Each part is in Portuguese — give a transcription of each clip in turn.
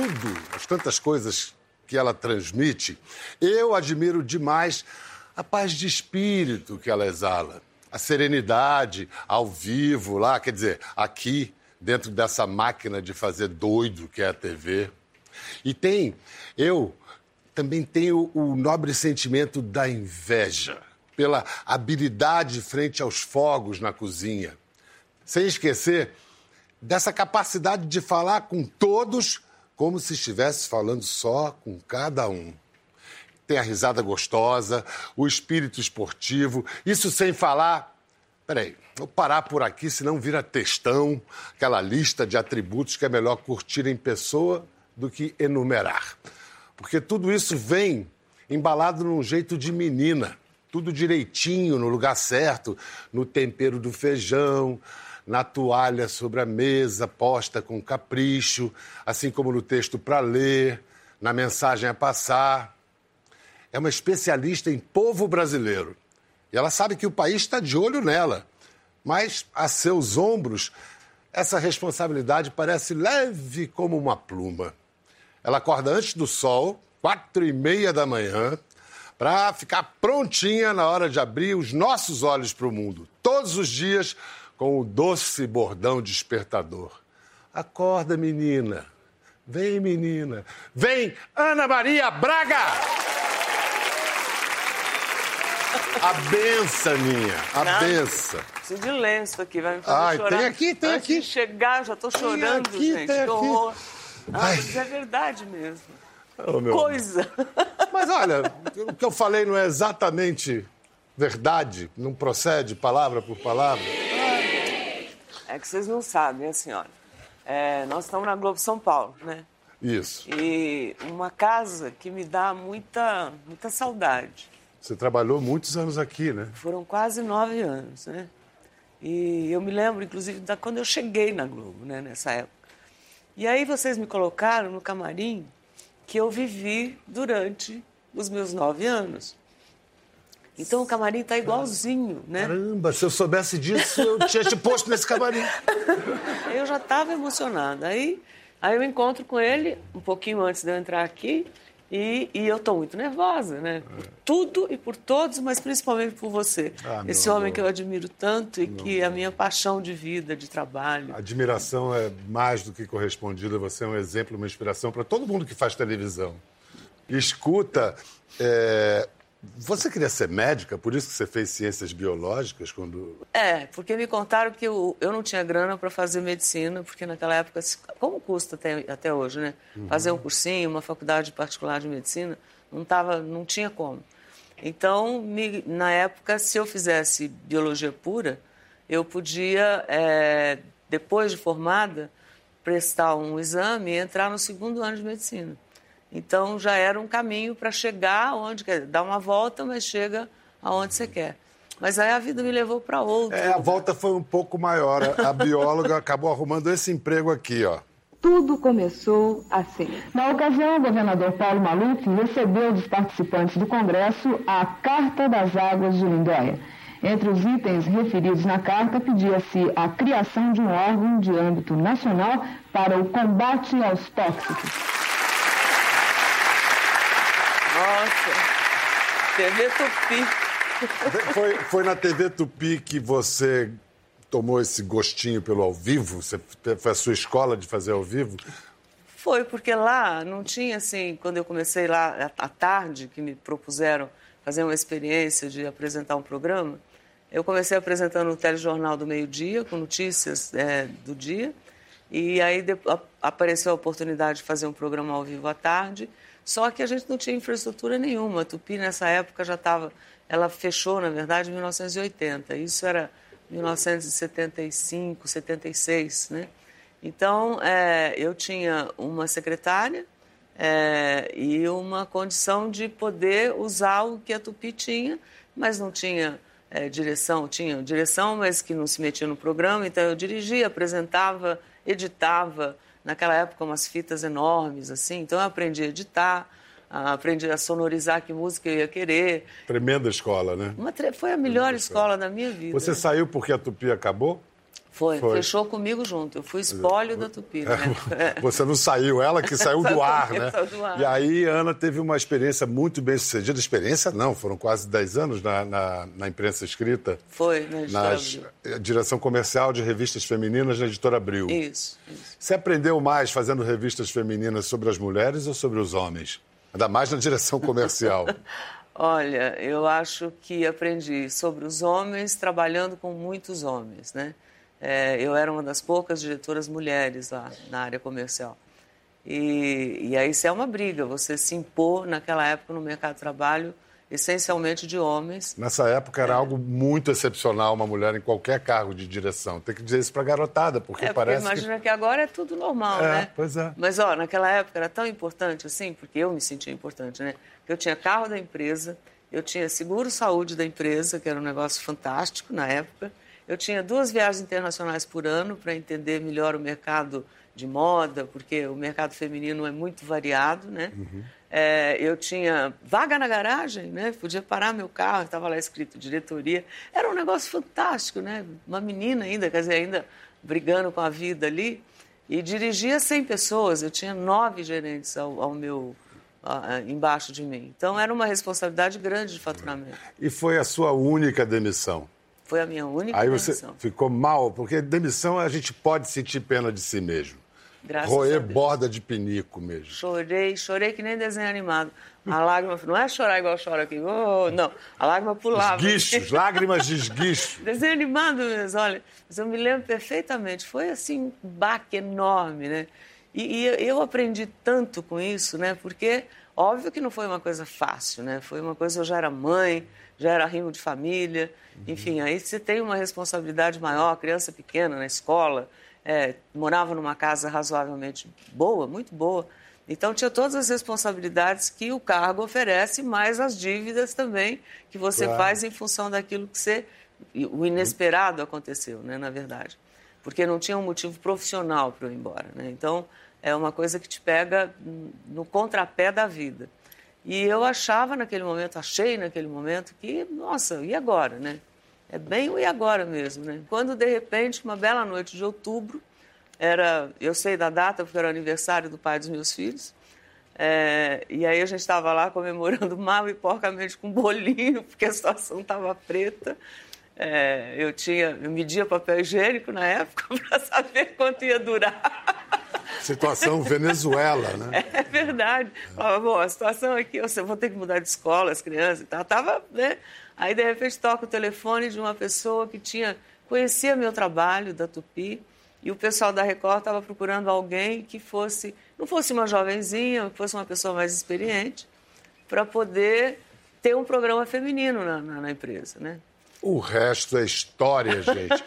tudo, as tantas coisas que ela transmite, eu admiro demais a paz de espírito que ela exala, a serenidade ao vivo lá, quer dizer, aqui dentro dessa máquina de fazer doido que é a TV. E tem, eu também tenho o nobre sentimento da inveja pela habilidade frente aos fogos na cozinha. Sem esquecer dessa capacidade de falar com todos como se estivesse falando só com cada um. Tem a risada gostosa, o espírito esportivo, isso sem falar. Peraí, vou parar por aqui, senão vira textão, aquela lista de atributos que é melhor curtir em pessoa do que enumerar. Porque tudo isso vem embalado num jeito de menina, tudo direitinho, no lugar certo, no tempero do feijão, na toalha sobre a mesa, posta com capricho, assim como no texto para ler, na mensagem a passar. É uma especialista em povo brasileiro. E ela sabe que o país está de olho nela. Mas a seus ombros, essa responsabilidade parece leve como uma pluma. Ela acorda antes do sol, quatro e meia da manhã, para ficar prontinha na hora de abrir os nossos olhos para o mundo. Todos os dias, com o doce bordão despertador. Acorda, menina. Vem, menina. Vem, Ana Maria Braga! A benção minha, a Nada. benção. Preciso de lenço aqui, vai me fazer Ai, chorar. Tem aqui, tem Antes aqui. de chegar, já tô chorando, tem aqui, gente. Tem que horror. Ai, mas é verdade mesmo. Oh, Coisa. Mas olha, o que eu falei não é exatamente verdade, não procede palavra por palavra. É que vocês não sabem, a senhora. É, nós estamos na Globo São Paulo, né? Isso. E uma casa que me dá muita, muita saudade. Você trabalhou muitos anos aqui, né? Foram quase nove anos, né? E eu me lembro, inclusive, da quando eu cheguei na Globo, né, nessa época. E aí vocês me colocaram no camarim que eu vivi durante os meus nove anos. Então o camarim está igualzinho, né? Caramba, se eu soubesse disso, eu tinha te posto nesse camarim. eu já estava emocionada. Aí, aí eu encontro com ele um pouquinho antes de eu entrar aqui e, e eu estou muito nervosa, né? Por tudo e por todos, mas principalmente por você. Ah, Esse homem amor. que eu admiro tanto e meu que é a minha paixão de vida, de trabalho. A admiração é mais do que correspondida. Você é um exemplo, uma inspiração para todo mundo que faz televisão. Escuta, é, você queria ser médica, por isso que você fez ciências biológicas quando. É, porque me contaram que eu, eu não tinha grana para fazer medicina, porque naquela época, como custa até, até hoje, né? Uhum. Fazer um cursinho, uma faculdade particular de medicina, não, tava, não tinha como. Então, me, na época, se eu fizesse biologia pura, eu podia, é, depois de formada, prestar um exame e entrar no segundo ano de medicina. Então já era um caminho para chegar onde quer, dar uma volta, mas chega aonde você quer. Mas aí a vida me levou para outro. É, a volta foi um pouco maior. A bióloga acabou arrumando esse emprego aqui, ó. Tudo começou assim. Na ocasião, o governador Paulo Maluf recebeu dos participantes do Congresso a Carta das Águas de Lindóia. Entre os itens referidos na carta, pedia-se a criação de um órgão de âmbito nacional para o combate aos tóxicos. TV Tupi. Foi, foi na TV Tupi que você tomou esse gostinho pelo ao vivo? Você, foi a sua escola de fazer ao vivo? Foi, porque lá não tinha assim, quando eu comecei lá à tarde, que me propuseram fazer uma experiência de apresentar um programa, eu comecei apresentando o telejornal do meio-dia, com notícias é, do dia, e aí de, a, apareceu a oportunidade de fazer um programa ao vivo à tarde, só que a gente não tinha infraestrutura nenhuma. A Tupi, nessa época, já estava. Ela fechou, na verdade, em 1980. Isso era 1975, 76, né? Então, é, eu tinha uma secretária é, e uma condição de poder usar o que a Tupi tinha, mas não tinha é, direção. Tinha direção, mas que não se metia no programa. Então, eu dirigia, apresentava, editava, naquela época umas fitas enormes, assim. Então eu aprendi a editar, aprendi a sonorizar que música eu ia querer. Tremenda escola, né? Uma, foi a melhor escola da minha vida. Você saiu porque a Tupi acabou? Foi, Foi, fechou comigo junto. Eu fui espólio da Tupi. Né? Você não saiu, ela que saiu do ar, né? Do ar. E aí, Ana teve uma experiência muito bem sucedida. Experiência não, foram quase 10 anos na, na, na imprensa escrita. Foi, na editora na direção comercial de revistas femininas na editora Abril. Isso, isso. Você aprendeu mais fazendo revistas femininas sobre as mulheres ou sobre os homens? Ainda mais na direção comercial. Olha, eu acho que aprendi sobre os homens trabalhando com muitos homens, né? É, eu era uma das poucas diretoras mulheres lá na área comercial. E, e aí isso é uma briga, você se impor naquela época no mercado de trabalho essencialmente de homens. Nessa época era é. algo muito excepcional uma mulher em qualquer cargo de direção. Tem que dizer isso para garotada, porque é, parece porque imagina que... que... agora é tudo normal, é, né? Pois é. Mas ó, naquela época era tão importante assim, porque eu me sentia importante, né? Eu tinha carro da empresa, eu tinha seguro saúde da empresa, que era um negócio fantástico na época. Eu tinha duas viagens internacionais por ano para entender melhor o mercado de moda, porque o mercado feminino é muito variado, né? Uhum. É, eu tinha vaga na garagem, né? Podia parar meu carro, estava lá escrito diretoria. Era um negócio fantástico, né? Uma menina ainda, quer dizer, ainda brigando com a vida ali. E dirigia 100 pessoas, eu tinha nove gerentes ao, ao meu, embaixo de mim. Então era uma responsabilidade grande de faturamento. E foi a sua única demissão? Foi a minha única Aí demissão. você ficou mal, porque demissão a gente pode sentir pena de si mesmo. Graças Roer borda de pinico mesmo. Chorei, chorei que nem desenho animado. A lágrima, não é chorar igual chora aqui, oh, não. A lágrima pulava. Esguichos, lágrimas de esguicho. desenho animado mesmo, olha. Mas eu me lembro perfeitamente. Foi assim um baque enorme, né? E, e eu aprendi tanto com isso, né? Porque óbvio que não foi uma coisa fácil, né? Foi uma coisa, eu já era mãe, já era rimo de família, uhum. enfim, aí você tem uma responsabilidade maior, criança pequena na escola, é, morava numa casa razoavelmente boa, muito boa, então tinha todas as responsabilidades que o cargo oferece, mais as dívidas também que você claro. faz em função daquilo que você, o inesperado aconteceu, né, na verdade, porque não tinha um motivo profissional para eu ir embora, né? Então é uma coisa que te pega no contrapé da vida. E eu achava naquele momento, achei naquele momento que, nossa, e agora, né? É bem o e agora mesmo, né? Quando, de repente, uma bela noite de outubro, era, eu sei da data porque era o aniversário do pai dos meus filhos, é, e aí a gente estava lá comemorando mal e porcamente com bolinho, porque a situação estava preta. É, eu tinha, eu media papel higiênico na época para saber quanto ia durar. Situação Venezuela, né? É verdade. Falava, bom, a situação aqui, eu vou ter que mudar de escola, as crianças e tal. Tava, né? Aí, de repente, toca o telefone de uma pessoa que tinha conhecia meu trabalho da Tupi e o pessoal da Record estava procurando alguém que fosse, não fosse uma jovenzinha, fosse uma pessoa mais experiente, para poder ter um programa feminino na, na, na empresa, né? O resto é história, gente.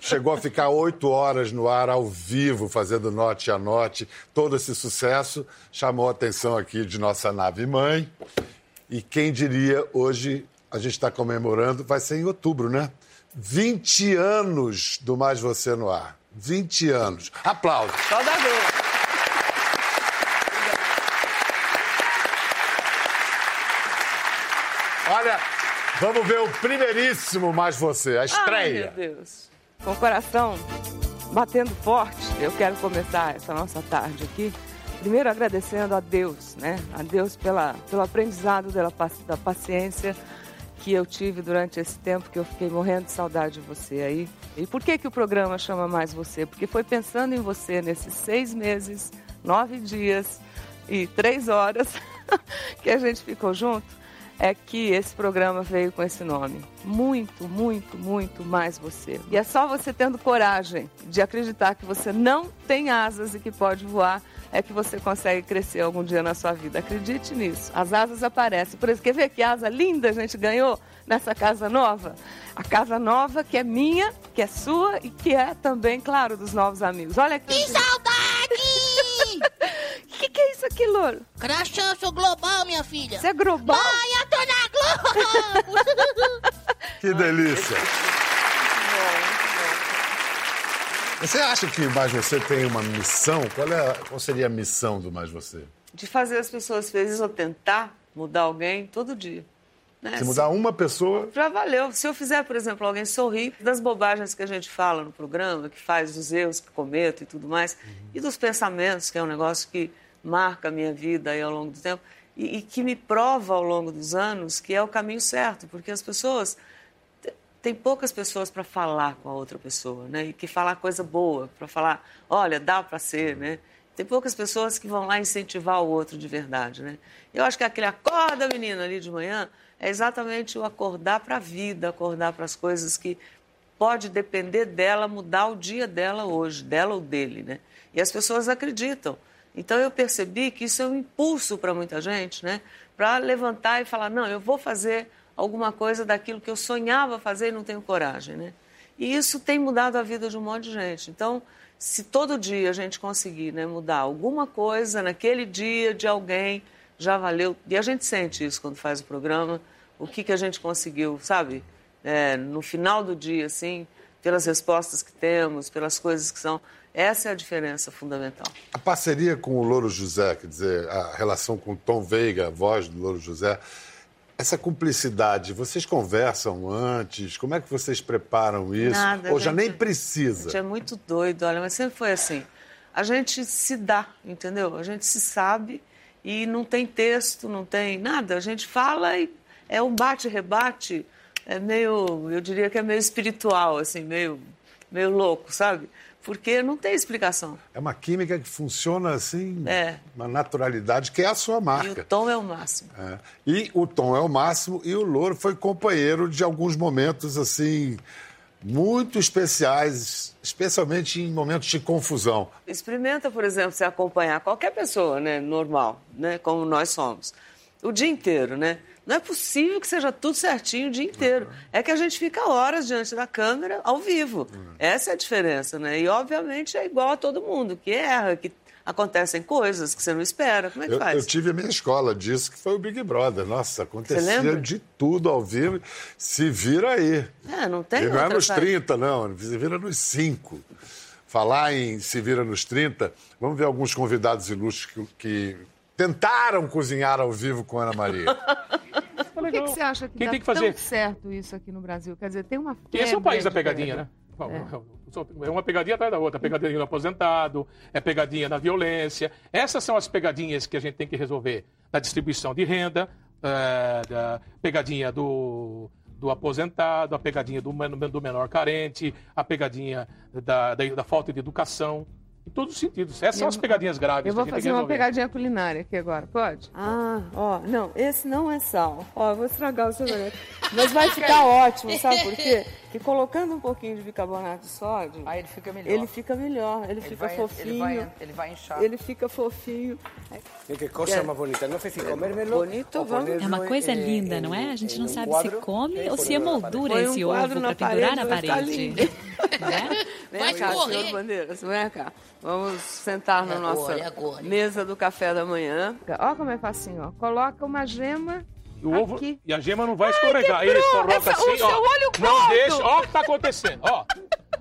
Chegou a ficar oito horas no ar, ao vivo, fazendo note a note. Todo esse sucesso chamou a atenção aqui de nossa nave-mãe. E quem diria, hoje a gente está comemorando, vai ser em outubro, né? 20 anos do Mais Você no Ar. 20 anos. Aplausos. Só da Olha, Vamos ver o primeiríssimo Mais Você, a estreia. Ai, meu Deus. Com o coração batendo forte, eu quero começar essa nossa tarde aqui. Primeiro agradecendo a Deus, né? A Deus pela, pelo aprendizado dela, da paciência que eu tive durante esse tempo que eu fiquei morrendo de saudade de você aí. E por que, que o programa chama Mais Você? Porque foi pensando em você nesses seis meses, nove dias e três horas que a gente ficou junto é que esse programa veio com esse nome. Muito, muito, muito mais você. E é só você tendo coragem de acreditar que você não tem asas e que pode voar é que você consegue crescer algum dia na sua vida. Acredite nisso. As asas aparecem. Por exemplo, quer ver que asa linda a gente ganhou nessa casa nova? A casa nova que é minha, que é sua e que é também, claro, dos novos amigos. Olha aqui. Que saudade! O que, que é isso aqui, eu sou global, minha filha. Você é global? Mãe, eu tô na Globo! que delícia. Você acha que Mais Você tem uma missão? Qual, é, qual seria a missão do Mais Você? De fazer as pessoas felizes ou tentar mudar alguém todo dia. Né? Se mudar uma pessoa. Já valeu. Se eu fizer, por exemplo, alguém sorrir das bobagens que a gente fala no programa, que faz dos erros que cometo e tudo mais, e dos pensamentos, que é um negócio que marca a minha vida aí ao longo do tempo, e, e que me prova ao longo dos anos que é o caminho certo, porque as pessoas. Tem poucas pessoas para falar com a outra pessoa, né? E que falar coisa boa, para falar, olha, dá para ser, né? Tem poucas pessoas que vão lá incentivar o outro de verdade, né? Eu acho que aquele acorda, menina, ali de manhã, é exatamente o acordar para a vida, acordar para as coisas que pode depender dela mudar o dia dela hoje, dela ou dele, né? E as pessoas acreditam. Então eu percebi que isso é um impulso para muita gente, né? Para levantar e falar, não, eu vou fazer alguma coisa daquilo que eu sonhava fazer e não tenho coragem, né? E isso tem mudado a vida de um monte de gente. Então, se todo dia a gente conseguir né, mudar alguma coisa naquele dia de alguém, já valeu. E a gente sente isso quando faz o programa, o que, que a gente conseguiu, sabe? É, no final do dia, assim, pelas respostas que temos, pelas coisas que são. Essa é a diferença fundamental. A parceria com o Louro José, quer dizer, a relação com o Tom Veiga, a voz do Louro José, essa cumplicidade, vocês conversam antes? Como é que vocês preparam isso? Nada, Ou já gente, nem A precisa? gente é muito doido, olha, mas sempre foi assim. A gente se dá, entendeu? A gente se sabe e não tem texto, não tem nada. A gente fala e é um bate-rebate, é meio, eu diria que é meio espiritual, assim, meio, meio louco, sabe? Porque não tem explicação. É uma química que funciona assim, É. uma naturalidade que é a sua E marca. o tom é o máximo. É. E o Tom é o máximo e o Louro foi companheiro de alguns momentos assim muito especiais, especialmente em momentos de confusão. Experimenta, por exemplo, se acompanhar qualquer pessoa, né, normal, né, como nós somos, o dia inteiro, né? Não é possível que seja tudo certinho o dia inteiro. É que a gente fica horas diante da câmera ao vivo. Essa é a diferença, né? E obviamente é igual a todo mundo, que erra, que acontecem coisas que você não espera. Como é que Eu, faz? eu tive a minha escola disso, que foi o Big Brother. Nossa, acontecia de tudo ao vivo. Se vira aí. É, não tem E não é nos saída. 30, não. Se vira nos 5. Falar em se vira nos 30, vamos ver alguns convidados ilustres que, que tentaram cozinhar ao vivo com Ana Maria. Por que, que você acha que Quem dá tem que fazer? tão certo isso aqui no Brasil? Quer dizer, tem uma E esse é o febre país da pegadinha, né? É uma pegadinha atrás da outra. Pegadinha do aposentado, é pegadinha da violência. Essas são as pegadinhas que a gente tem que resolver. Da distribuição de renda, é, da pegadinha do, do aposentado, a pegadinha do, do menor carente, a pegadinha da, da, da falta de educação. Em todos os sentidos. Essas são as pegadinhas graves Eu vou fazer uma pegadinha culinária aqui agora, pode? Ah, ó, não, esse não é sal. Ó, eu vou estragar o seu negócio. Mas vai ficar ótimo, sabe por quê? Que colocando um pouquinho de bicarbonato de sódio, Aí ele fica melhor. ele fica melhor, ele, Ele fica vai- fofinho. Ele vai, ele vai inchar. Ele fica fofinho. E que cosa más bonita. No sé si comérmelo Bonito, vamos. É uma coisa linda, não é? A gente en não sabe se come ou se é moldura um esse ovo para pendurar parede, na parede. Lindo. Né? Vem Vai cá, correr. senhor Bandeiras, vem cá. Vamos sentar na Agora, nossa agora. mesa do café da manhã. Ó como é facinho, ó. Coloca uma gema o ovo, Aqui. e a gema não vai escorregar. Eles colocam Essa- assim, o seu ó. olho não gordo. deixa. Ó o que tá acontecendo, ó.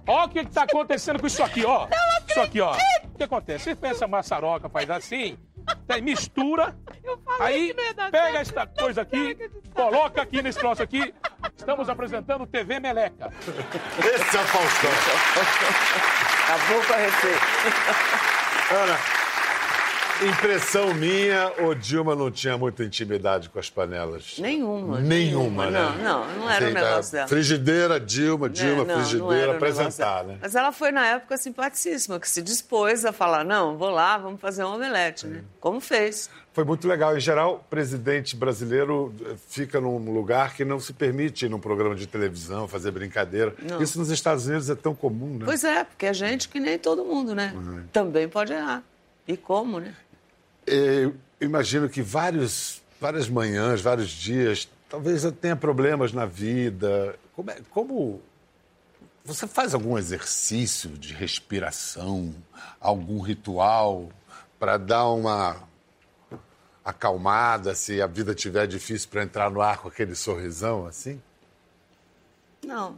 Ó o que, que tá acontecendo com isso aqui, ó. Isso aqui, ó. O que acontece? Você pensa maçaroca, faz assim, aí mistura, aí pega esta coisa aqui, coloca aqui nesse troço aqui. Estamos apresentando TV Meleca. Esse é o Faustão. Acabou com a receita. Ana, impressão minha, o Dilma não tinha muita intimidade com as panelas. Nenhuma. Nenhuma, né? Não, não, não era o Sei, negócio da dela. Frigideira, Dilma, Dilma, não, não frigideira, era o negócio apresentar, né? Mas ela foi, na época, simpaticíssima, que se dispôs a falar, não, vou lá, vamos fazer um omelete, né? Como fez. Foi muito legal. Em geral, o presidente brasileiro eh, fica num lugar que não se permite ir num programa de televisão, fazer brincadeira. Não. Isso nos Estados Unidos é tão comum, né? Pois é, porque é gente que nem todo mundo, né? Uhum. Também pode errar. E como, né? Eu imagino que vários, várias manhãs, vários dias, talvez eu tenha problemas na vida. Como, é- como você faz algum exercício de respiração, algum ritual para dar uma acalmada se a vida tiver difícil para entrar no ar com aquele sorrisão assim? Não.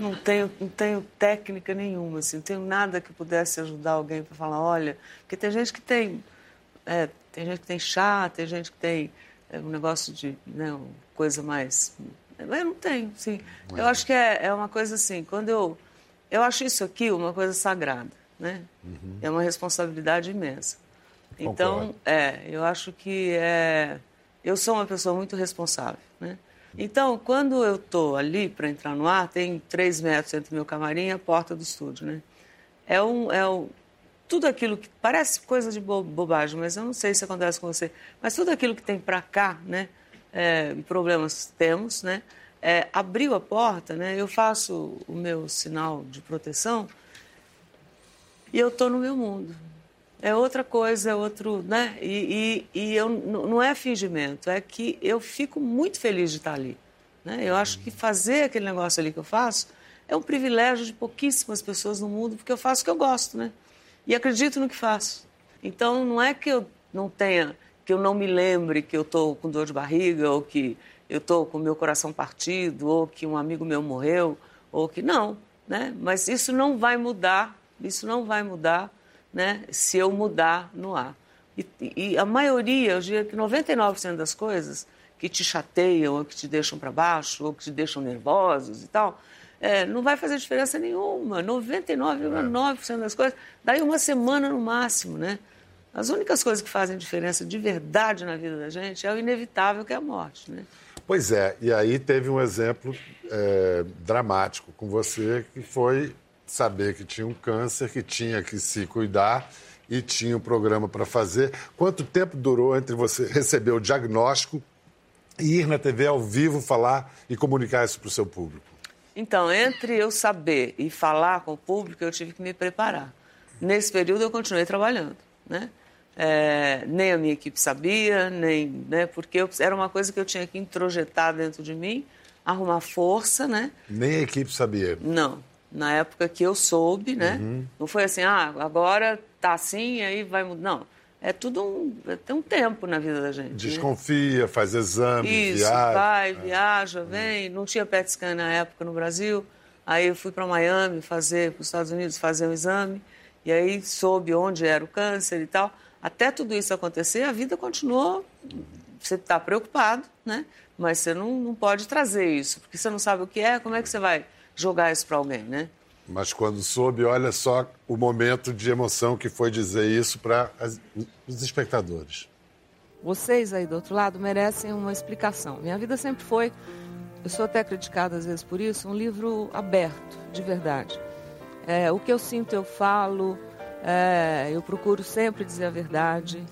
Não tenho, não tenho técnica nenhuma, assim, não tenho nada que pudesse ajudar alguém para falar, olha, porque tem gente que tem, é, tem gente que tem chá, tem gente que tem é um negócio de né, coisa mais. Mas eu não tenho, sim. Eu acho que é, é uma coisa assim, quando eu. Eu acho isso aqui uma coisa sagrada, né? É uma responsabilidade imensa. Então, Concordo. é, eu acho que é, eu sou uma pessoa muito responsável, né? Então, quando eu estou ali para entrar no ar, tem três metros entre meu camarim e a porta do estúdio, né? É um, é um, tudo aquilo que parece coisa de bo- bobagem, mas eu não sei se acontece com você. Mas tudo aquilo que tem para cá, né? É, problemas temos, né? É, abriu a porta, né? Eu faço o meu sinal de proteção e eu estou no meu mundo. É outra coisa, é outro, né? E, e, e eu, não é fingimento, é que eu fico muito feliz de estar ali. Né? Eu acho que fazer aquele negócio ali que eu faço é um privilégio de pouquíssimas pessoas no mundo, porque eu faço o que eu gosto, né? E acredito no que faço. Então, não é que eu não tenha, que eu não me lembre que eu estou com dor de barriga, ou que eu estou com meu coração partido, ou que um amigo meu morreu, ou que não, né? Mas isso não vai mudar, isso não vai mudar, né? Se eu mudar no ar. E, e a maioria, eu diria que 99% das coisas que te chateiam, ou que te deixam para baixo, ou que te deixam nervosos e tal, é, não vai fazer diferença nenhuma. 99,9% das coisas, daí uma semana no máximo, né? As únicas coisas que fazem diferença de verdade na vida da gente é o inevitável que é a morte, né? Pois é, e aí teve um exemplo é, dramático com você, que foi saber que tinha um câncer, que tinha que se cuidar e tinha um programa para fazer. Quanto tempo durou entre você receber o diagnóstico e ir na TV ao vivo falar e comunicar isso para o seu público? Então, entre eu saber e falar com o público, eu tive que me preparar. Nesse período, eu continuei trabalhando, né? É, nem a minha equipe sabia, nem, né? Porque eu- era uma coisa que eu tinha que introjetar dentro de mim, arrumar força, né? Nem a equipe sabia. Não. Na época que eu soube, né? Uhum. Não foi assim, ah, agora tá assim aí vai mudar. Não. É tudo um. Tem um tempo na vida da gente. né? Desconfia, faz exame, Isso, viaja. vai, viaja, vem. Não tinha PET scan na época no Brasil. Aí eu fui para Miami fazer, para os Estados Unidos fazer um exame. E aí soube onde era o câncer e tal. Até tudo isso acontecer, a vida continuou. Você está preocupado, né? Mas você não, não pode trazer isso, porque você não sabe o que é, como é que você vai jogar isso para alguém, né? Mas quando soube, olha só o momento de emoção que foi dizer isso para os espectadores. Vocês aí do outro lado merecem uma explicação. Minha vida sempre foi, eu sou até criticada às vezes por isso, um livro aberto, de verdade. É, o que eu sinto eu falo, é, eu procuro sempre dizer a verdade.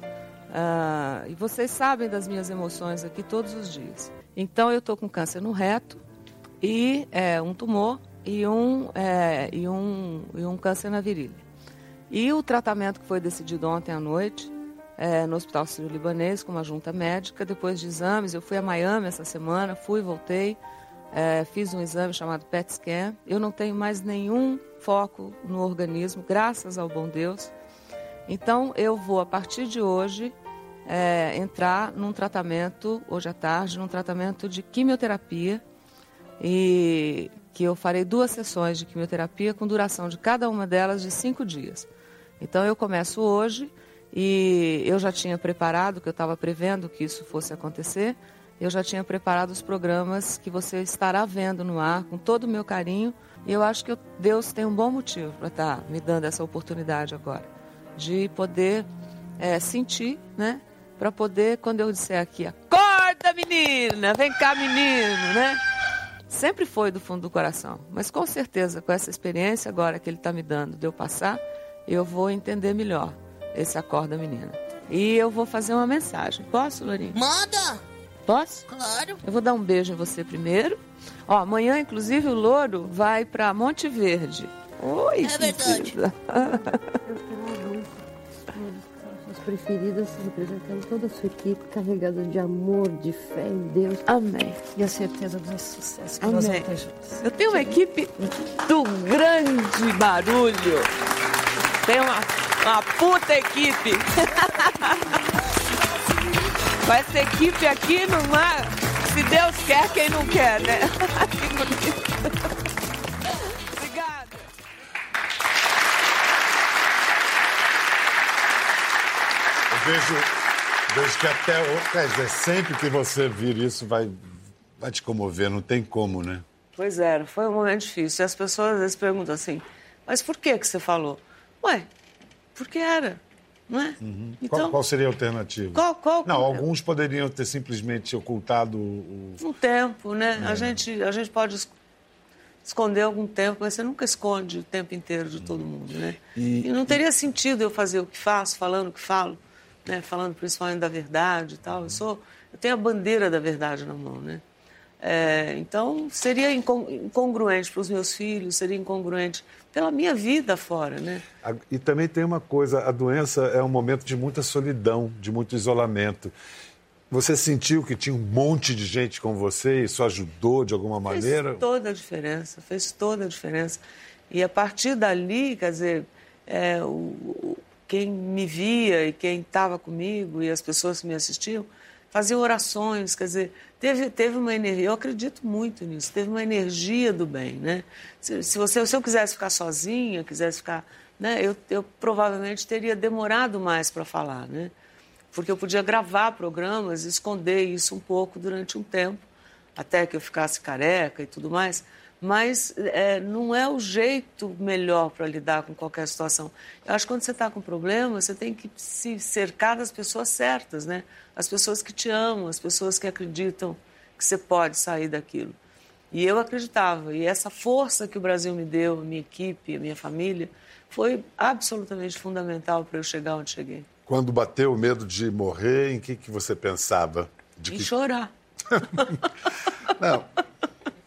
Ah, e vocês sabem das minhas emoções aqui todos os dias. Então eu estou com câncer no reto e é, um tumor e um, é, e, um, e um câncer na virilha. E o tratamento que foi decidido ontem à noite é, no Hospital Sírio-Libanês com uma junta médica, depois de exames, eu fui a Miami essa semana, fui, voltei, é, fiz um exame chamado PET scan. Eu não tenho mais nenhum foco no organismo, graças ao bom Deus. Então, eu vou, a partir de hoje, é, entrar num tratamento, hoje à tarde, num tratamento de quimioterapia, e que eu farei duas sessões de quimioterapia com duração de cada uma delas de cinco dias. Então, eu começo hoje e eu já tinha preparado, que eu estava prevendo que isso fosse acontecer, eu já tinha preparado os programas que você estará vendo no ar, com todo o meu carinho, e eu acho que eu- Deus tem um bom motivo para estar me dando essa oportunidade agora, de poder é, sentir, né? Para poder, quando eu disser aqui, acorda menina, vem cá menino, né? Sempre foi do fundo do coração, mas com certeza com essa experiência agora que ele está me dando de eu passar, eu vou entender melhor esse acorda menina. E eu vou fazer uma mensagem. Posso, Lourinho? Manda! Posso? Claro. Eu vou dar um beijo em você primeiro. Ó, amanhã, inclusive, o Louro vai para Monte Verde. Oi, É verdade. preferidas representando toda a sua equipe, carregada de amor, de fé em Deus Amém. e a certeza do nosso sucesso que nós Amém. vamos juntos. Eu tenho uma equipe do grande barulho. Tem uma, uma puta equipe. Com essa equipe aqui não há. Se Deus quer, quem não quer, né? Que bonito. Vejo Desde que até. o- Quer dizer, sempre que você vir isso vai, vai te comover, não tem como, né? Pois é, foi um momento difícil. E as pessoas às vezes perguntam assim, mas por que que você falou? Ué, porque era, não é? Então, Qual, qual seria a alternativa? Qual- qual- Não, alguns poderiam ter simplesmente ocultado o. um tempo, né? É. A, gente, a gente pode es- esconder algum tempo, mas você nunca esconde o tempo inteiro de todo mundo, né? E- E, não teria sentido eu fazer o que faço, falando o que falo, né? Falando principalmente da verdade e tal. Eu sou, eu tenho a bandeira da verdade na mão, né? É, então seria incon- incongruente para os meus filhos, seria incongruente pela minha vida fora, né? E também tem uma coisa: a doença é um momento de muita solidão, de muito isolamento. Você sentiu que tinha um monte de gente com você e isso ajudou de alguma maneira? Fez toda a diferença, fez toda a diferença. E a partir dali, quer dizer, é, o- quem me via e quem estava comigo e as pessoas que me assistiam faziam orações, quer dizer, teve, teve uma energia, eu acredito muito nisso, teve uma energia do bem, né? Se, se, você, se eu quisesse ficar sozinha, quisesse ficar, né, eu, eu provavelmente teria demorado mais para falar, né? Porque eu podia gravar programas esconder isso um pouco durante um tempo, até que eu ficasse careca e tudo mais. Mas é, não é o jeito melhor para lidar com qualquer situação. Eu acho que quando você está com problema, você tem que se cercar das pessoas certas, né? As pessoas que te amam, as pessoas que acreditam que você pode sair daquilo. E eu acreditava. E essa força que o Brasil me deu, a minha equipe, a minha família, foi absolutamente fundamental para eu chegar onde cheguei. Quando bateu o medo de morrer, em que, que você pensava? De E que... chorar. Não,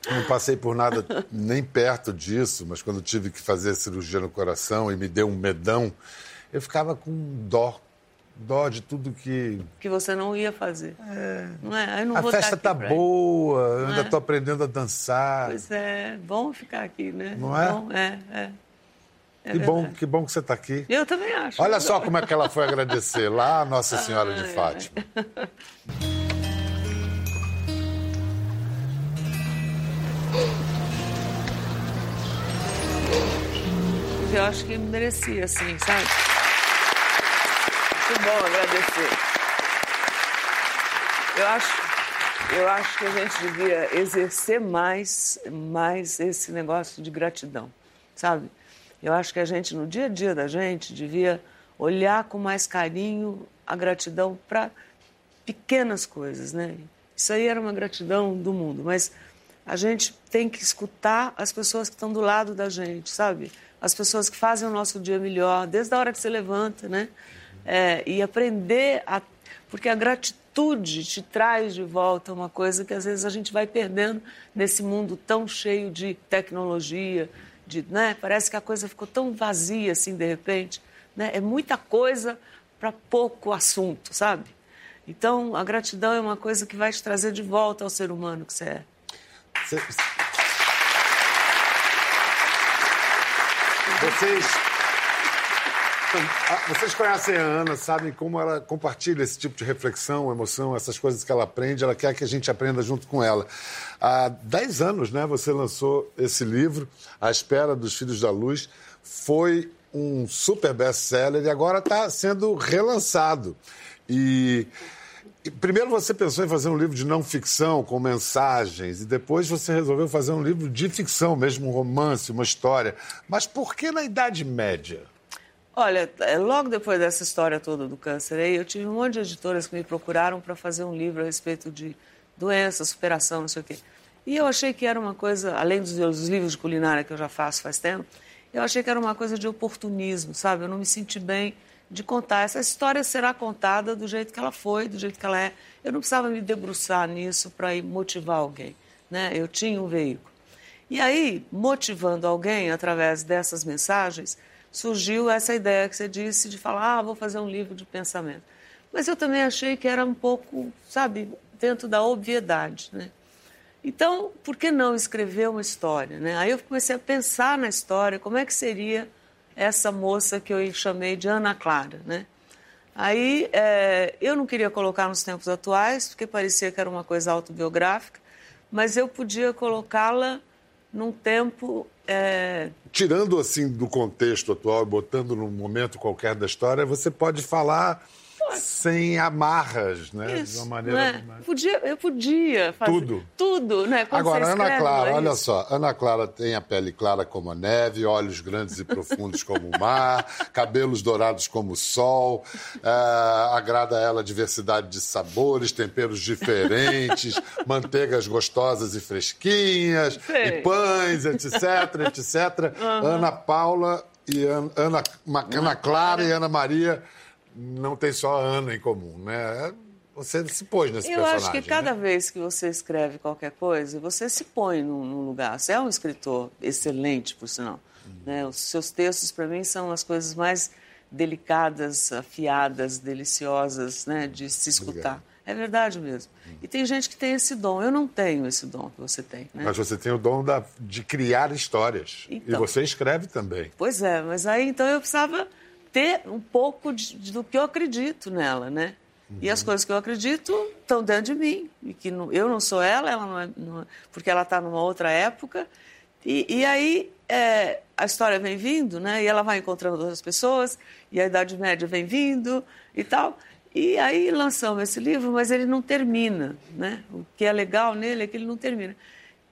não passei por nada nem perto disso, mas quando tive que fazer cirurgia no coração e me deu um medão, eu ficava com dó. Dó de tudo que. que você não ia fazer. Não é? Eu não A vou festa tá boa, eu ainda é? estou aprendendo a dançar. Pois é, bom ficar aqui, né? Não é? Bom, é, é. É que, bom, que bom que você está aqui. Eu também acho. Olha só como é que ela foi agradecer lá a Nossa Senhora de ai. Eu acho que merecia, assim, sabe? Muito bom agradecer. Eu acho, eu acho que a gente devia exercer mais, mais esse negócio de gratidão, sabe? Eu acho que a gente, no dia a dia da gente, devia olhar com mais carinho a gratidão para pequenas coisas, né? Isso aí era uma gratidão do mundo, mas a gente tem que escutar as pessoas que estão do lado da gente, sabe? As pessoas que fazem o nosso dia melhor, desde a hora que você levanta, né? É, e aprender a. Porque a gratitude te traz de volta uma coisa que às vezes a gente vai perdendo nesse mundo tão cheio de tecnologia, de, né? Parece que a coisa ficou tão vazia assim de repente. Né? É muita coisa para pouco assunto, sabe? Então, a gratidão é uma coisa que vai te trazer de volta ao ser humano que você é. Vocês. Vocês conhecem a Ana, sabem como ela compartilha esse tipo de reflexão, emoção, essas coisas que ela aprende, ela quer que a gente aprenda junto com ela. Há 10 anos, né, você lançou esse livro, A Espera dos Filhos da Luz. Foi um super best-seller e agora está sendo relançado. E Primeiro você pensou em fazer um livro de não ficção, com mensagens, e depois você resolveu fazer um livro de ficção, mesmo um romance, uma história. Mas por que na Idade Média? Olha, é, logo depois dessa história toda do câncer aí, eu tive um monte de editoras que me procuraram para fazer um livro a respeito de doença, superação, não sei o quê. E eu achei que era uma coisa, além dos, dos livros de culinária que eu já faço faz tempo, eu achei que era uma coisa de oportunismo, sabe? Eu não me senti bem de contar. Essa história será contada do jeito que ela foi, do jeito que ela é. Eu não precisava me debruçar nisso para motivar alguém, né? Eu tinha um veículo. E aí, motivando alguém através dessas mensagens, surgiu essa ideia que você disse de falar, ah, vou fazer um livro de pensamento. Mas eu também achei que era um pouco, sabe, dentro da obviedade, né? Então, por que não escrever uma história, né? Aí eu comecei a pensar na história, como é que seria essa moça que eu chamei de Ana Clara, né? Aí é, eu não queria colocar nos tempos atuais, porque parecia que era uma coisa autobiográfica, mas eu podia colocá-la num tempo é, Tirando assim do contexto atual botando num momento qualquer da história, você pode falar sem amarras, né? Isso, de uma maneira. né? Podia, eu podia fazer Tudo. Tudo, né? Quando Agora, você Ana escreve, Clara, é olha só. Ana Clara tem a pele clara como a neve, olhos grandes e profundos como o mar, cabelos dourados como o sol. ah, agrada a ela a diversidade de sabores, temperos diferentes, manteigas gostosas e fresquinhas, Sei. e pães, etc, etc. Ana Paula e Ana, Ana, Ana Clara e Ana Maria não tem só a Ana em comum, né? Você se pôs nesse Eu personagem. acho que cada né? vez que você escreve qualquer coisa, você se põe num, num lugar. Você é um escritor excelente, por sinal. Uhum. né? Os seus textos, para mim, são as coisas mais delicadas, afiadas, deliciosas né? de se escutar. É verdade mesmo. E tem gente que tem esse dom. Eu não tenho esse dom que você tem. Né? Mas você tem o dom da- de criar histórias. E Então. você escreve também. Pois é, mas aí então eu precisava ter um pouco de- de- do que eu acredito nela, né? E as coisas que eu acredito estão dentro de mim. E que não- eu não sou ela, ela não é, não é- porque ela está numa outra época. E, e aí é, a história vem vindo, né? E ela vai encontrando outras pessoas, e a Idade Média vem vindo e tal. E aí lançamos esse livro, mas ele não termina, né? O que é legal nele é que ele não termina.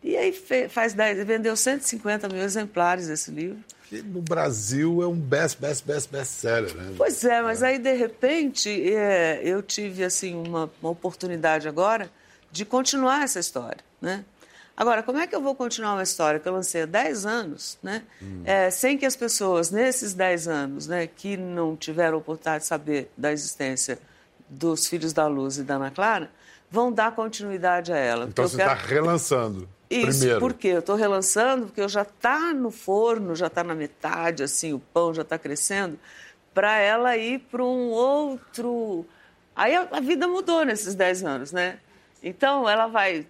E aí faz 10, vendeu 150 mil exemplares esse livro. Que no Brasil é um best, best, best, best seller, né? Pois é, mas aí de repente é, eu tive assim uma, uma oportunidade agora de continuar essa história, né? Agora, como é que eu vou continuar uma história que eu lancei há 10 anos, né? É, sem que as pessoas, nesses 10 anos, né, que não tiveram oportunidade de saber da existência dos Filhos da Luz e da Ana Clara, vão dar continuidade a ela. Então você está quero- relançando. Isso, primeiro. por quê? Eu estou relançando porque eu já está no forno, já está na metade, assim, o pão já está crescendo, para ela ir para um outro. Aí a, a vida mudou nesses 10 anos, né? Então ela vai.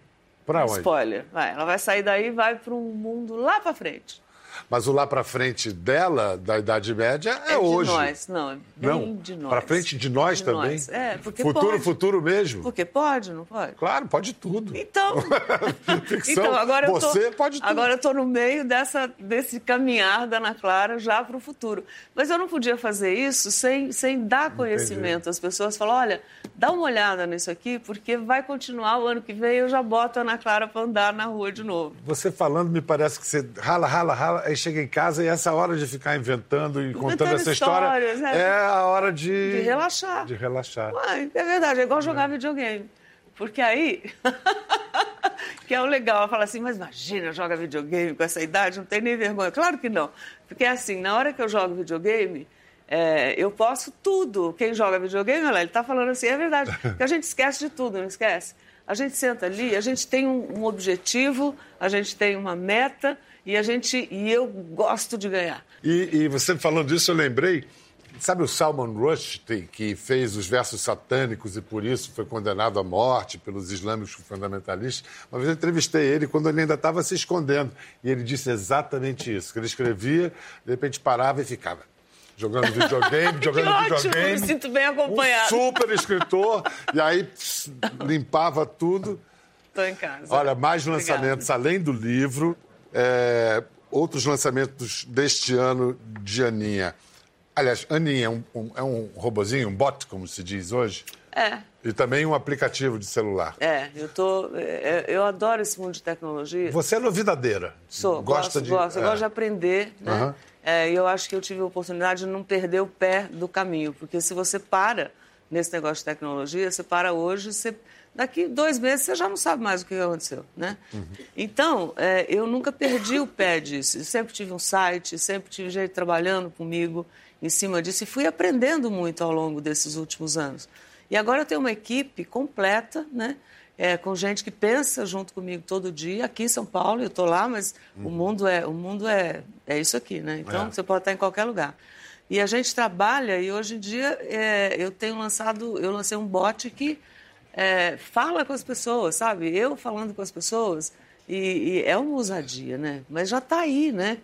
Pra onde? Spoiler, vai. Ela vai sair daí e vai para um mundo lá para frente. Mas o lá pra frente dela, da Idade Média, é, de hoje. nós, não, é bem Não, de nós. pra frente de nós De também? nós. É, porque Futuro, pode. futuro mesmo? Porque pode, não pode? Claro, pode tudo. Então, Ficção, então agora eu tô, você pode tudo. Agora eu estou no meio dessa, desse caminhar da Ana Clara já para o futuro. Mas eu não podia fazer isso sem, sem dar conhecimento às pessoas. Falar, olha, dá uma olhada nisso aqui, porque vai continuar o ano que vem eu já boto a Ana Clara para andar na rua de novo. Você falando, me parece que você rala, rala, rala, aí chega em casa e essa hora de ficar inventando e contando essa história né? é a hora de... De relaxar. De relaxar. É verdade, é igual jogar videogame. Porque aí, que é o legal, ela fala assim, mas imagina, joga videogame com essa idade, não tem nem vergonha. Claro que não. Porque assim, na hora que eu jogo videogame, é, eu posso tudo. Quem joga videogame, olha lá, ele está falando assim, é verdade. Porque a gente esquece de tudo, não esquece? A gente senta ali, a gente tem um, um objetivo, a gente tem uma meta e a gente e eu gosto de ganhar. E, e você falando disso, eu lembrei, sabe o Salman Rushdie, que fez os versos satânicos e por isso foi condenado à morte pelos islâmicos fundamentalistas? Uma vez eu entrevistei ele quando ele ainda estava se escondendo. E ele disse exatamente isso, que ele escrevia, de repente parava e ficava jogando videogame, jogando ótimo, videogame. me sinto bem acompanhado. Um super escritor, e aí pss, limpava tudo. Estou em casa. Olha, mais Obrigada. lançamentos além do livro, é, outros lançamentos deste ano de Aninha. Aliás, Aninha é um, um- é um robozinho, um bot, como se diz hoje, É, e também um aplicativo de celular. É, eu tô, é, eu adoro esse mundo de tecnologia. Você é novidadeira. Sou, gosta gosto, de, gosto, eu é. gosto de aprender, né? Aham. É, E eu acho que eu tive a oportunidade de não perder o pé do caminho, porque se você para nesse negócio de tecnologia, você para hoje, você, daqui dois meses você já não sabe mais o que aconteceu, né? Então, é, eu nunca perdi o pé disso. Eu sempre tive um site, sempre tive gente trabalhando comigo em cima disso e fui aprendendo muito ao longo desses últimos anos. E agora eu tenho uma equipe completa, né? É, com gente que pensa junto comigo todo dia. Aqui em São Paulo, eu estou lá, mas o mundo é o mundo é, é isso aqui, né? Então É. você pode estar em qualquer lugar. E a gente trabalha e hoje em dia é, eu tenho lançado, eu lancei um bot que é, fala com as pessoas, sabe? Eu falando com as pessoas e, e é uma ousadia, né? Mas já está aí, né?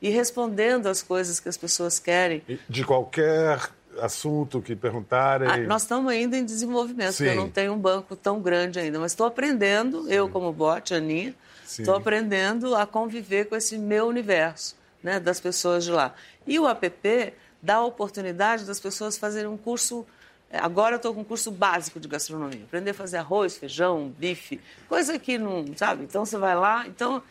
E respondendo as coisas que as pessoas querem. De qualquer assunto que perguntarem. Ah, nós estamos ainda em desenvolvimento, porque eu Sim. não tenho um banco tão grande ainda, mas estou aprendendo, eu como bot, Aninha, Sim. estou aprendendo a conviver com esse meu universo, né, das pessoas de lá. E o app dá a oportunidade das pessoas fazerem um curso Agora eu estou com um curso básico de gastronomia. Aprender a fazer arroz, feijão, bife, coisa que não, sabe? Então você vai lá, então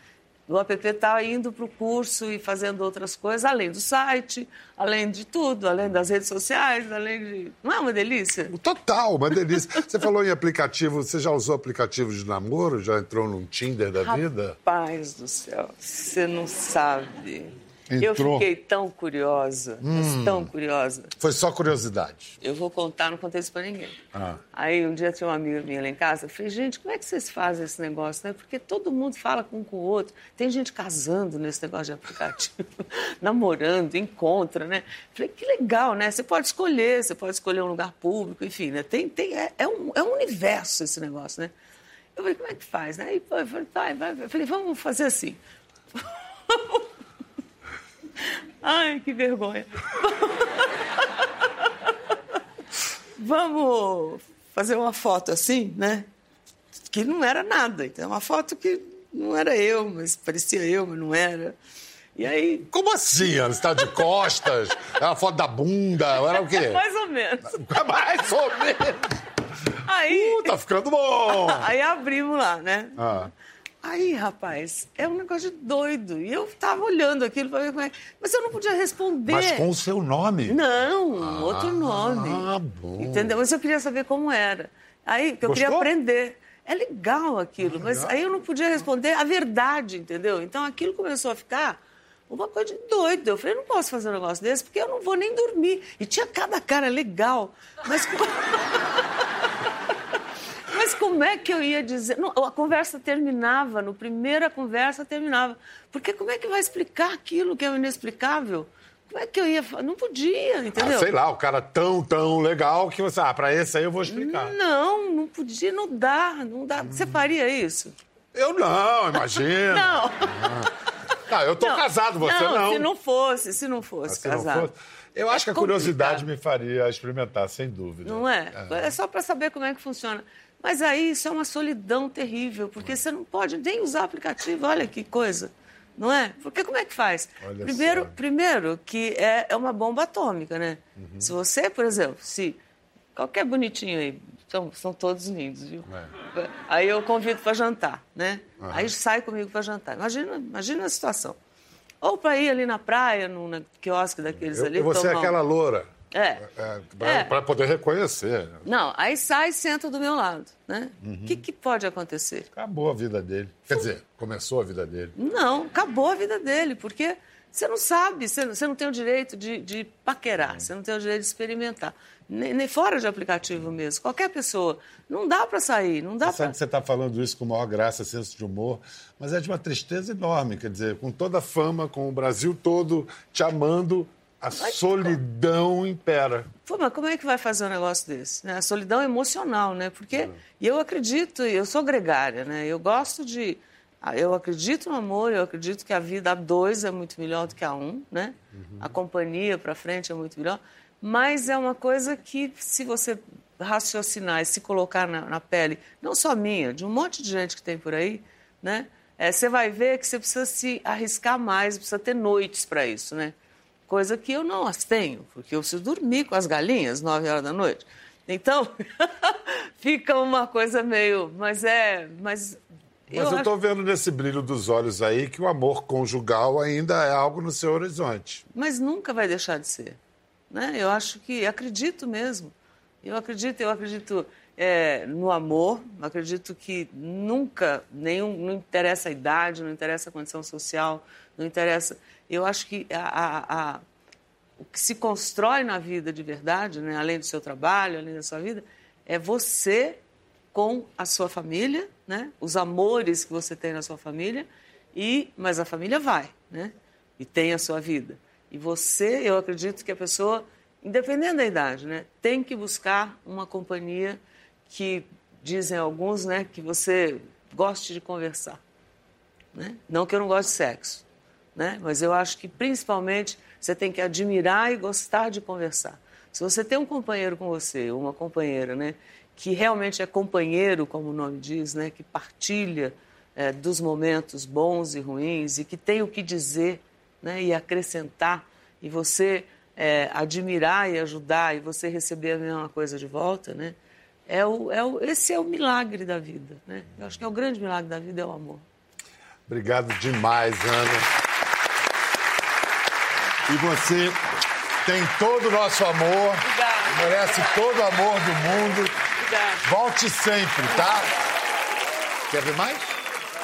o app está indo para o curso e fazendo outras coisas, além do site, além de tudo, além das redes sociais, além de... Não é uma delícia? Total, uma delícia. Você falou em aplicativo, você já usou aplicativo de namoro? Já entrou num Tinder da vida? Rapaz do céu, você não sabe. Eu Entrou. Hum. fiquei tão curiosa, mas tão curiosa. Foi só curiosidade. Eu vou contar, não contei isso pra ninguém. Ah. Aí um dia tinha uma amiga minha lá em casa, eu falei, gente, como é que vocês fazem esse negócio, né? Porque todo mundo fala com um com o outro. Tem gente casando nesse negócio de aplicativo, namorando, encontra, né? Falei, que legal, né? Você pode escolher, você pode escolher um lugar público, enfim, né? Tem, tem, é, é um, é um universo esse negócio, né? Eu falei, como é que faz, né? Aí pô, eu falei, vai. Eu falei, vamos fazer assim. Ai, que vergonha. Vamos fazer uma foto assim, né? Que não era nada. Então, uma foto que não era eu, mas parecia eu, mas não era. E aí. Como assim? Você está de costas? Era uma foto da bunda? Era o quê? Mais ou menos. Mais ou menos. Aí, Uh, tá ficando bom. aí abrimos lá, né? Ah. Aí, rapaz, é um negócio de doido. E eu tava olhando aquilo para ver como é. Mas eu não podia responder. Mas com o seu nome? Não, outro nome. Ah, bom. Entendeu? Mas eu queria saber como era. Aí, que eu queria Gostou? aprender. É legal aquilo, mas aí eu não podia responder a verdade, entendeu? Então aquilo começou a ficar uma coisa de doido. Eu falei, não posso fazer um negócio desse porque eu não vou nem dormir. E tinha cada cara legal, mas. Mas como é que eu ia dizer? Não, a conversa terminava, no primeira conversa terminava. Porque como é que vai explicar aquilo que é o inexplicável? Como é que eu ia. Não podia, entendeu? Ah, sei lá, o cara tão, tão legal que você. Ah, pra esse aí eu vou explicar. Não, não podia, não dá, não dá. Você faria isso? Eu não, imagina. Não. Ah, eu tô casado, você não. Se não fosse, se não fosse Se não casado. fosse- Eu acho É que a curiosidade complicado. me faria experimentar, sem dúvida. Não é? É só para saber como é que funciona. Mas aí isso é uma solidão terrível, porque você não pode nem usar aplicativo. Olha que coisa, não é? Porque como é que faz? Olha primeiro, só. primeiro que é, é uma bomba atômica, né? Uhum. Se você, por exemplo, se qualquer bonitinho aí, são, são todos lindos, viu? É. Aí eu convido para jantar, né? Aí sai comigo para jantar. Imagina, imagina a situação. Ou para ir ali na praia, num na- quiosque daqueles Eu, ali. tomar um- aquela loura. É. É, pra, É. poder reconhecer. Não, aí sai e senta do meu lado, né? O Uhum. que, que pode acontecer? Acabou a vida dele. Quer dizer, começou a vida dele. Não, acabou a vida dele, porque você não sabe, você não, você não tem o direito de, de paquerar, você não tem o direito de experimentar. Nem, nem fora de aplicativo mesmo, qualquer pessoa. Não dá para sair, não dá para... sabe que você está falando isso com maior graça, senso de humor, mas é de uma tristeza enorme. Quer dizer, com toda a fama, com o Brasil todo te amando, a solidão impera. Pô, mas como é que vai fazer um negócio desse? né? A solidão emocional, né? Porque e eu acredito, eu sou gregária, né? Eu gosto de. ah, Eu acredito no amor, eu acredito que a vida a dois é muito melhor do que a um, né? A companhia para frente é muito melhor. Mas é uma coisa que, se você raciocinar e se colocar na, na pele, não só minha, de um monte de gente que tem por aí, né? É, você vai ver que você precisa se arriscar mais, precisa ter noites para isso, né? Coisa que eu não as tenho, porque eu preciso dormir com as galinhas nove horas da noite. Então, fica uma coisa meio. Mas é. Mas, Mas eu acho- estou vendo nesse brilho dos olhos aí que o amor conjugal ainda é algo no seu horizonte. mas nunca vai deixar de ser. Né? Eu acho que, acredito mesmo. Eu acredito, eu acredito é, no amor, acredito que nunca, nenhum, não interessa a idade, não interessa a condição social, não interessa. Eu acho que a, a- a- o que se constrói na vida de verdade, né, além do seu trabalho, além da sua vida, é você com a sua família, né, os amores que você tem na sua família, e mas a família vai, né, e tem a sua vida. E você, eu acredito que a pessoa, independente da idade, né, tem que buscar uma companhia que dizem alguns, né, que você goste de conversar. Né? Não que eu não goste de sexo, né? mas eu acho que principalmente você tem que admirar e gostar de conversar. Se você tem um companheiro com você, uma companheira, né, que realmente é companheiro, como o nome diz, né, que partilha eh, dos momentos bons e ruins e que tem o que dizer né, e acrescentar, e você é, admirar e ajudar e você receber a mesma coisa de volta, né? É o, é o, esse é o milagre da vida, né? Eu acho que é o grande milagre da vida é o amor. Obrigado demais, Ana. E você tem todo o nosso amor. Obrigada. Merece todo o amor do mundo. Obrigada. Volte sempre, tá? Quer ver mais?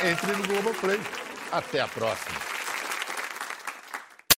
Entre no Globoplay. Até a próxima.